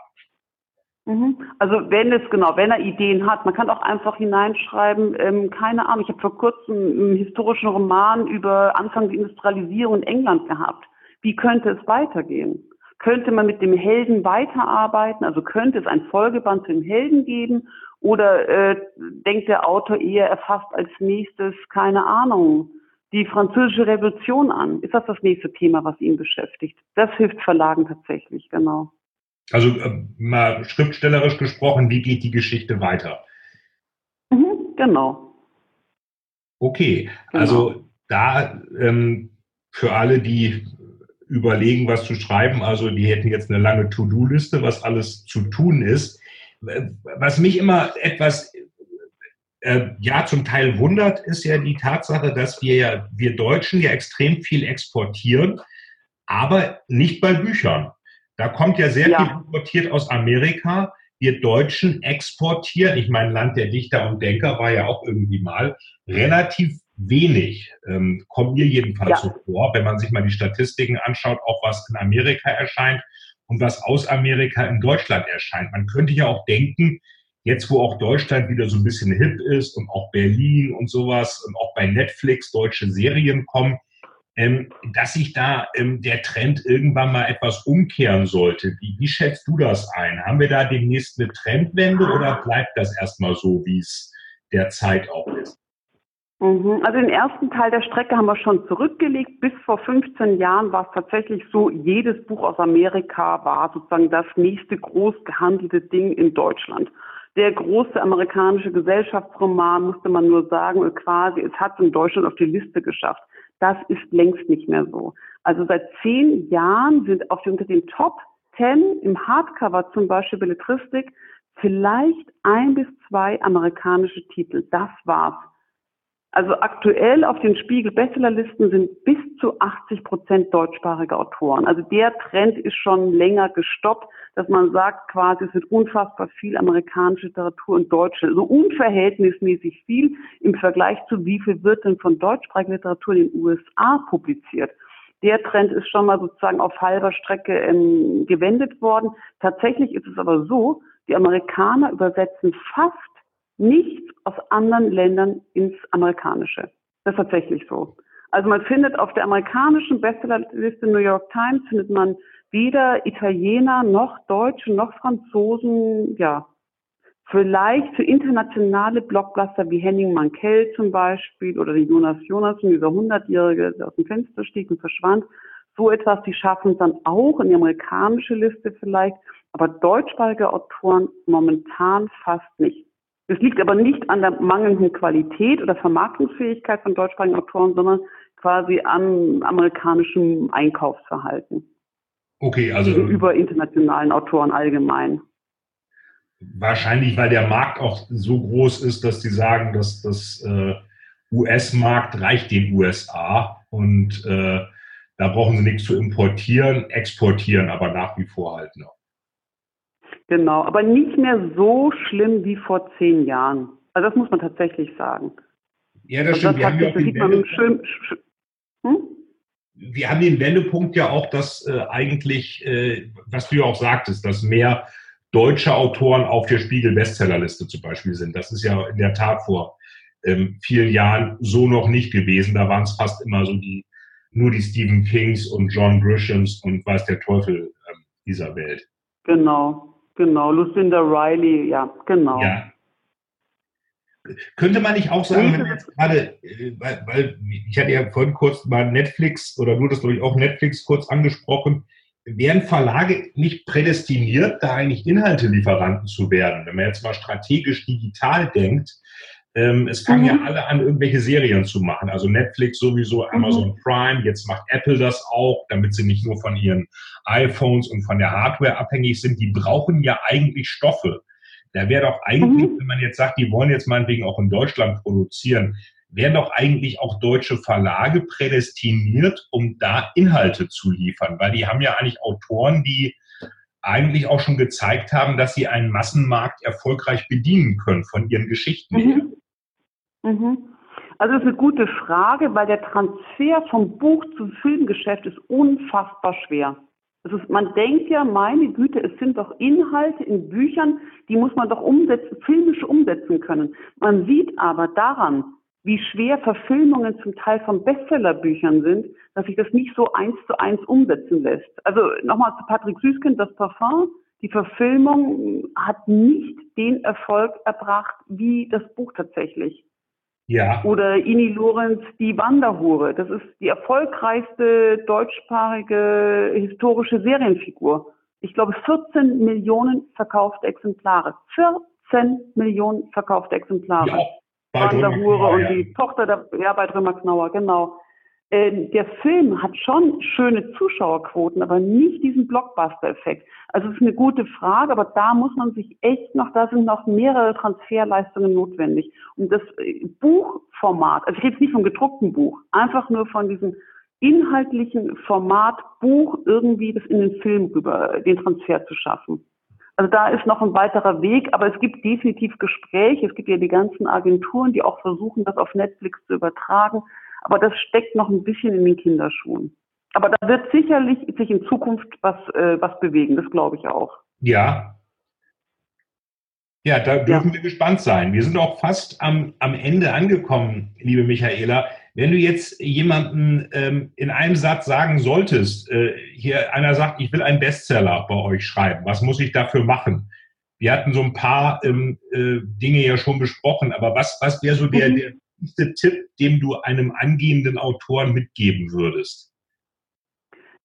Mhm. Also wenn es genau, wenn er Ideen hat, man kann auch einfach hineinschreiben, ähm, keine Ahnung, ich habe vor kurzem einen historischen Roman über Anfang der Industrialisierung in England gehabt. Wie könnte es weitergehen? Könnte man mit dem Helden weiterarbeiten? Also könnte es ein Folgeband zu dem Helden geben? Oder äh, denkt der Autor eher, er fasst als nächstes, keine Ahnung, die französische Revolution an? Ist das das nächste Thema, was ihn beschäftigt? Das hilft Verlagen tatsächlich, genau. Also äh, mal schriftstellerisch gesprochen, wie geht die Geschichte weiter? Mhm, genau. Okay, genau. also da ähm, für alle, die überlegen, was zu schreiben, also die hätten jetzt eine lange To-Do-Liste, was alles zu tun ist. Was mich immer etwas äh, ja zum Teil wundert, ist ja die Tatsache, dass wir ja, wir Deutschen ja extrem viel exportieren, aber nicht bei Büchern. Da kommt ja sehr ja. viel importiert aus Amerika. Wir Deutschen exportieren, ich meine, Land der Dichter und Denker war ja auch irgendwie mal, relativ wenig. Ähm, kommt mir jedenfalls ja. so vor, wenn man sich mal die Statistiken anschaut, auch was in Amerika erscheint und was aus Amerika in Deutschland erscheint. Man könnte ja auch denken, jetzt wo auch Deutschland wieder so ein bisschen hip ist und auch Berlin und sowas und auch bei Netflix deutsche Serien kommen, ähm, dass sich da ähm, der Trend irgendwann mal etwas umkehren sollte. Wie, wie schätzt du das ein? Haben wir da demnächst eine Trendwende oder bleibt das erstmal so, wie es derzeit auch ist? Mhm. Also den ersten Teil der Strecke haben wir schon zurückgelegt. Bis vor 15 Jahren war es tatsächlich so, jedes Buch aus Amerika war sozusagen das nächste groß gehandelte Ding in Deutschland. Der große amerikanische Gesellschaftsroman, musste man nur sagen, quasi, es hat in Deutschland auf die Liste geschafft. Das ist längst nicht mehr so. Also seit zehn Jahren sind auf unter den Top Ten im Hardcover zum Beispiel Belletristik vielleicht ein bis zwei amerikanische Titel. Das war's. Also aktuell auf den Spiegel Bestsellerlisten sind bis zu 80 Prozent deutschsprachige Autoren. Also der Trend ist schon länger gestoppt, dass man sagt quasi, es wird unfassbar viel amerikanische Literatur in Deutsch, so also unverhältnismäßig viel im Vergleich zu wie viel wird denn von deutschsprachiger Literatur in den USA publiziert. Der Trend ist schon mal sozusagen auf halber Strecke ähm, gewendet worden. Tatsächlich ist es aber so, die Amerikaner übersetzen fast nichts aus anderen Ländern ins Amerikanische. Das ist tatsächlich so. Also man findet auf der amerikanischen Bestsellerliste New York Times findet man weder Italiener noch Deutsche noch Franzosen, ja, vielleicht für internationale Blockbuster wie Henning Mankell zum Beispiel oder die Jonas Jonasen, dieser Hundertjährige, der aus dem Fenster stieg und verschwand. So etwas, die schaffen es dann auch in die amerikanische Liste vielleicht, aber deutschsprachige Autoren momentan fast nicht. Das liegt aber nicht an der mangelnden Qualität oder Vermarktungsfähigkeit von deutschsprachigen Autoren, sondern quasi am amerikanischen Einkaufsverhalten. Okay, also. Gegenüber internationalen Autoren allgemein. Wahrscheinlich, weil der Markt auch so groß ist, dass die sagen, dass das äh, US-Markt reicht den USA und äh, da brauchen sie nichts zu importieren, exportieren aber nach wie vor halt noch. Genau, aber nicht mehr so schlimm wie vor zehn Jahren. Also das muss man tatsächlich sagen. Ja, das also stimmt. Das, hat, das sieht man schön, hm? Wir haben den Wendepunkt ja auch, dass äh, eigentlich, äh, was du ja auch sagtest, dass mehr deutsche Autoren auf der Spiegel-Bestsellerliste zum Beispiel sind. Das ist ja in der Tat vor ähm, vielen Jahren so noch nicht gewesen. Da waren es fast immer so die, nur die Stephen Kings und John Grishams und weiß der Teufel ähm, dieser Welt. Genau, Genau, Lucinda Riley, ja, genau. Ja. Könnte man nicht auch sagen, wenn jetzt gerade, äh, weil, weil, ich hatte ja vorhin kurz mal Netflix oder nur das glaube ich auch Netflix kurz angesprochen, wären Verlage nicht prädestiniert, da eigentlich Inhaltelieferanten zu werden? Wenn man jetzt mal strategisch digital denkt, ähm, es fangen mhm. ja alle an, irgendwelche Serien zu machen. Also Netflix sowieso, mhm. Amazon mhm. Prime, jetzt macht Apple das auch, damit sie nicht nur von ihren iPhones und von der Hardware abhängig sind. Die brauchen ja eigentlich Stoffe. Da wäre doch eigentlich, mhm. wenn man jetzt sagt, die wollen jetzt meinetwegen auch in Deutschland produzieren, wären doch eigentlich auch deutsche Verlage prädestiniert, um da Inhalte zu liefern, weil die haben ja eigentlich Autoren, die eigentlich auch schon gezeigt haben, dass sie einen Massenmarkt erfolgreich bedienen können von ihren Geschichten her. Mhm. Also das ist eine gute Frage, weil der Transfer vom Buch zum Filmgeschäft ist unfassbar schwer. Ist, man denkt ja, meine Güte, es sind doch Inhalte in Büchern, die muss man doch umsetzen, filmisch umsetzen können. Man sieht aber daran, wie schwer Verfilmungen zum Teil von Bestsellerbüchern sind, dass sich das nicht so eins zu eins umsetzen lässt. Also nochmal zu Patrick Süßkind, das Parfum. Die Verfilmung hat nicht den Erfolg erbracht wie das Buch tatsächlich. Ja. Oder Ini Lorenz, die Wanderhure. Das ist die erfolgreichste deutschsprachige historische Serienfigur. Ich glaube, 14 Millionen verkaufte Exemplare. 14 Millionen verkaufte Exemplare. Ja, Wanderhure und die Tochter der, ja, bei Drömer Knauer, genau. Äh, der Film hat schon schöne Zuschauerquoten, aber nicht diesen Blockbuster-Effekt. Also es ist eine gute Frage, aber da muss man sich echt noch, da sind noch mehrere Transferleistungen notwendig. Und das äh, Buchformat, also ich rede jetzt nicht vom gedruckten Buch, einfach nur von diesem inhaltlichen Format Buch irgendwie das in den Film rüber, den Transfer zu schaffen. Also da ist noch ein weiterer Weg, aber es gibt definitiv Gespräche. Es gibt ja die ganzen Agenturen, die auch versuchen, das auf Netflix zu übertragen. Aber das steckt noch ein bisschen in den Kinderschuhen. Aber da wird sicherlich sich in Zukunft was, äh, was bewegen, das glaube ich auch. Ja. Ja, da dürfen ja. wir gespannt sein. Wir sind auch fast am, am Ende angekommen, liebe Michaela. Wenn du jetzt jemanden ähm, in einem Satz sagen solltest, äh, hier einer sagt, ich will einen Bestseller bei euch schreiben, was muss ich dafür machen? Wir hatten so ein paar ähm, äh, Dinge ja schon besprochen, aber was, was wäre so der, mhm. der wichtigste Tipp, den du einem angehenden Autoren mitgeben würdest?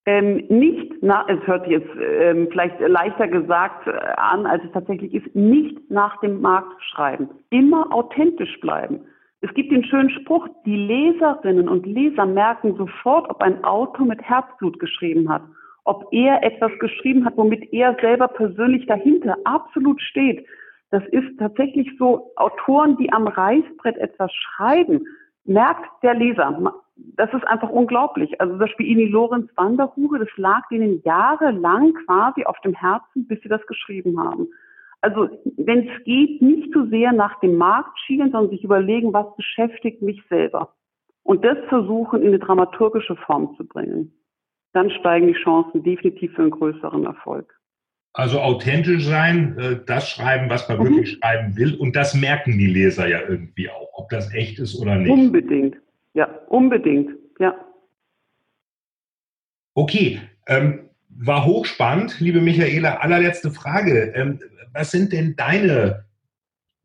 Ähm, nicht, na, es hört jetzt ähm, vielleicht leichter gesagt äh, an, als es tatsächlich ist, nicht nach dem Markt schreiben. Immer authentisch bleiben. Es gibt den schönen Spruch, die Leserinnen und Leser merken sofort, ob ein Autor mit Herzblut geschrieben hat, ob er etwas geschrieben hat, womit er selber persönlich dahinter absolut steht. Das ist tatsächlich so, Autoren, die am Reißbrett etwas schreiben, merkt der Leser. Das ist einfach unglaublich. Also das Spiel Ini Lorenz Wanderhure, das lag ihnen jahrelang quasi auf dem Herzen, bis sie das geschrieben haben. Also wenn es geht, nicht zu sehr nach dem Markt schielen, sondern sich überlegen, was beschäftigt mich selber. Und das versuchen in eine dramaturgische Form zu bringen. Dann steigen die Chancen definitiv für einen größeren Erfolg. Also authentisch sein, äh, das schreiben, was man mhm. wirklich schreiben will. Und das merken die Leser ja irgendwie auch, ob das echt ist oder nicht. Unbedingt. Ja, unbedingt. Ja. Okay. Ähm, war hochspannend, liebe Michaela. Allerletzte Frage. Ähm, was sind denn deine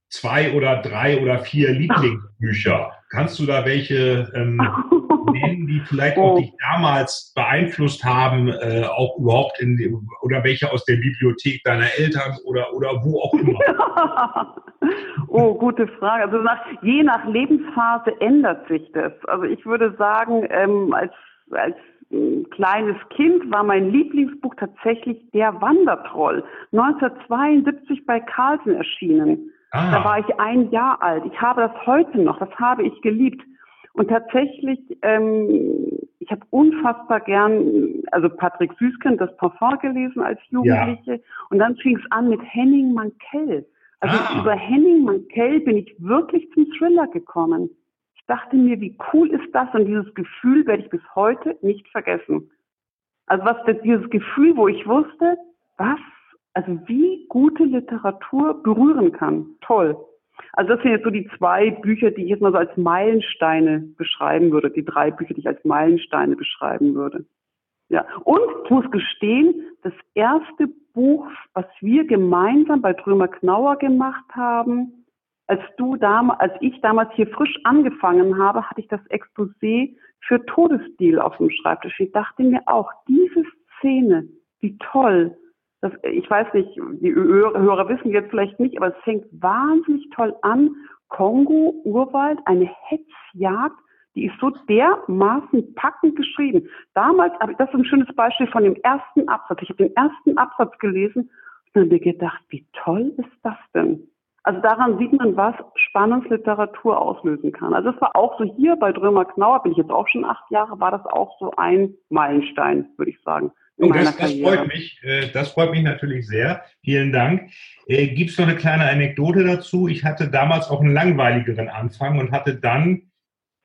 zwei oder drei oder vier Lieblingsbücher? Kannst du da welche ähm, nennen, die vielleicht auch oh. dich damals beeinflusst haben, äh, auch überhaupt in die, oder welche aus der Bibliothek deiner Eltern oder oder wo auch immer? oh, gute Frage. Also nach, je nach Lebensphase ändert sich das. Also ich würde sagen, ähm, als als kleines Kind war mein Lieblingsbuch tatsächlich Der Wandertroll, 1972 bei Carlsen erschienen. Ah. Da war ich ein Jahr alt. Ich habe das heute noch, das habe ich geliebt. Und tatsächlich, ähm, ich habe unfassbar gern, also Patrick Süßkind, das Parfum gelesen als Jugendliche. Ja. Und dann fing es an mit Henning Mankell. Also ah. über Henning Mankell bin ich wirklich zum Thriller gekommen dachte mir, wie cool ist das? Und dieses Gefühl werde ich bis heute nicht vergessen. Also was dieses Gefühl, wo ich wusste, was, also wie gute Literatur berühren kann. Toll. Also das sind jetzt so die zwei Bücher, die ich jetzt mal so als Meilensteine beschreiben würde. Die drei Bücher, die ich als Meilensteine beschreiben würde. Ja. Und ich muss gestehen, das erste Buch, was wir gemeinsam bei Drömer Knauer gemacht haben, als du damals, als ich damals hier frisch angefangen habe, hatte ich das Exposé für Todesstil auf dem Schreibtisch. Ich dachte mir auch, diese Szene, wie toll. Das, ich weiß nicht, die Hörer wissen jetzt vielleicht nicht, aber es fängt wahnsinnig toll an. Kongo, Urwald, eine Hetzjagd, die ist so dermaßen packend geschrieben. Damals, das ist ein schönes Beispiel von dem ersten Absatz. Ich habe den ersten Absatz gelesen und habe mir gedacht, wie toll ist das denn? Also daran sieht man, was Spannungsliteratur auslösen kann. Also es war auch so hier bei Drömer Knauer, bin ich jetzt auch schon acht Jahre, war das auch so ein Meilenstein, würde ich sagen. Oh, das, das freut mich. Äh, das freut mich natürlich sehr. Vielen Dank. Äh, Gibt es noch eine kleine Anekdote dazu? Ich hatte damals auch einen langweiligeren Anfang und hatte dann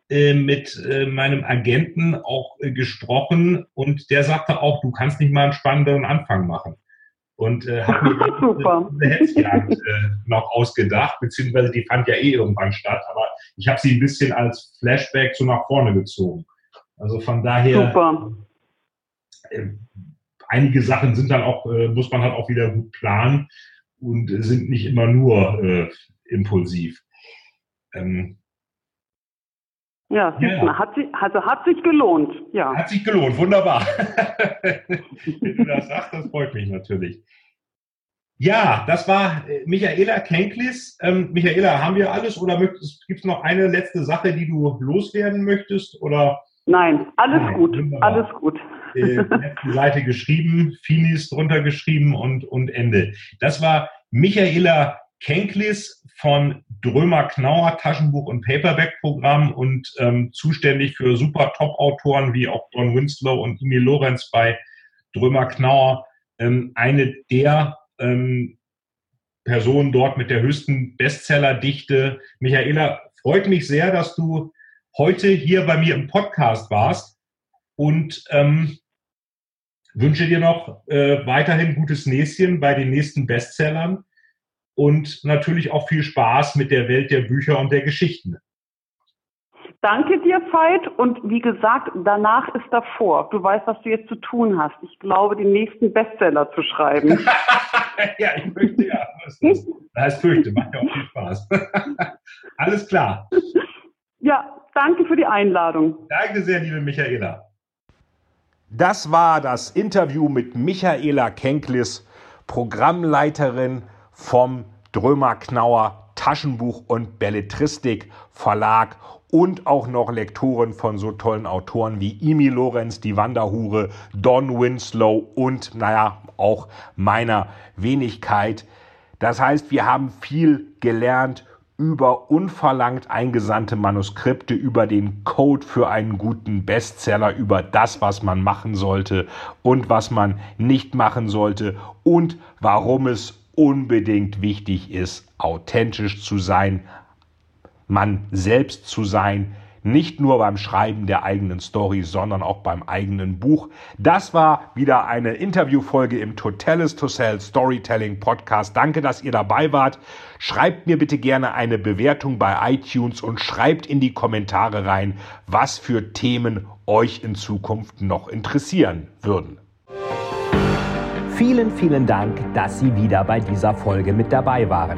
äh, mit meinem Agenten auch gesprochen und der sagte auch, du kannst nicht mal einen spannenderen Anfang machen. Und äh, hat mir Hetzjagd äh, noch ausgedacht, beziehungsweise die fand ja eh irgendwann statt, aber ich habe sie ein bisschen als Flashback so nach vorne gezogen. Also von daher, Super. Äh, einige Sachen sind dann auch, äh, muss man halt auch wieder gut planen und sind nicht immer nur äh, impulsiv. Ähm, Ja, Ja. hat sich, also hat sich gelohnt. Ja. Hat sich gelohnt, wunderbar. Wenn du das sagst, das freut mich natürlich. Ja, das war äh, Michaela Kenklis. Ähm, Michaela, haben wir alles oder gibt es noch eine letzte Sache, die du loswerden möchtest? Oder Nein, alles Nein, gut, wunderbar. alles gut. Äh, Seite geschrieben, Finis drunter geschrieben und, und Ende. Das war Michaela Kenklis von Drömer Knauer Taschenbuch und Paperback-Programm und ähm, zuständig für super Top-Autoren wie auch Don Winslow und Emil Lorenz bei Drömer Knauer. Ähm, eine der ähm, Personen dort mit der höchsten Bestsellerdichte. Michaela, freut mich sehr, dass du heute hier bei mir im Podcast warst und ähm, wünsche dir noch äh, weiterhin gutes Näschen bei den nächsten Bestsellern und natürlich auch viel Spaß mit der Welt der Bücher und der Geschichten. Danke dir, Veit. Und wie gesagt, danach ist davor. Du weißt, was du jetzt zu tun hast. Ich glaube, den nächsten Bestseller zu schreiben. ja, ich fürchte ja. Das heißt fürchte, macht ja auch viel Spaß. Alles klar. Ja, danke für die Einladung. Danke sehr, liebe Michaela. Das war das Interview mit Michaela Kenklis, Programmleiterin vom Drömer Knauer Taschenbuch und Belletristik Verlag und auch noch Lektorin von so tollen Autoren wie Imi Lorenz, die Wanderhure, Don Winslow und, naja, auch meiner Wenigkeit. Das heißt, wir haben viel gelernt über unverlangt eingesandte Manuskripte, über den Code für einen guten Bestseller, über das, was man machen sollte und was man nicht machen sollte und warum es unbedingt wichtig ist, authentisch zu sein, man selbst zu sein, nicht nur beim Schreiben der eigenen Story, sondern auch beim eigenen Buch. Das war wieder eine Interviewfolge im Totalis to Sell Storytelling Podcast. Danke, dass ihr dabei wart. Schreibt mir bitte gerne eine Bewertung bei iTunes und schreibt in die Kommentare rein, was für Themen euch in Zukunft noch interessieren würden. Vielen, vielen Dank, dass Sie wieder bei dieser Folge mit dabei waren.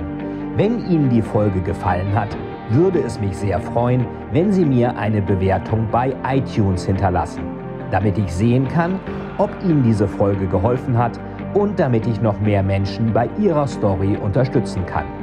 Wenn Ihnen die Folge gefallen hat, würde es mich sehr freuen, wenn Sie mir eine Bewertung bei iTunes hinterlassen, damit ich sehen kann, ob Ihnen diese Folge geholfen hat und damit ich noch mehr Menschen bei ihrer Story unterstützen kann.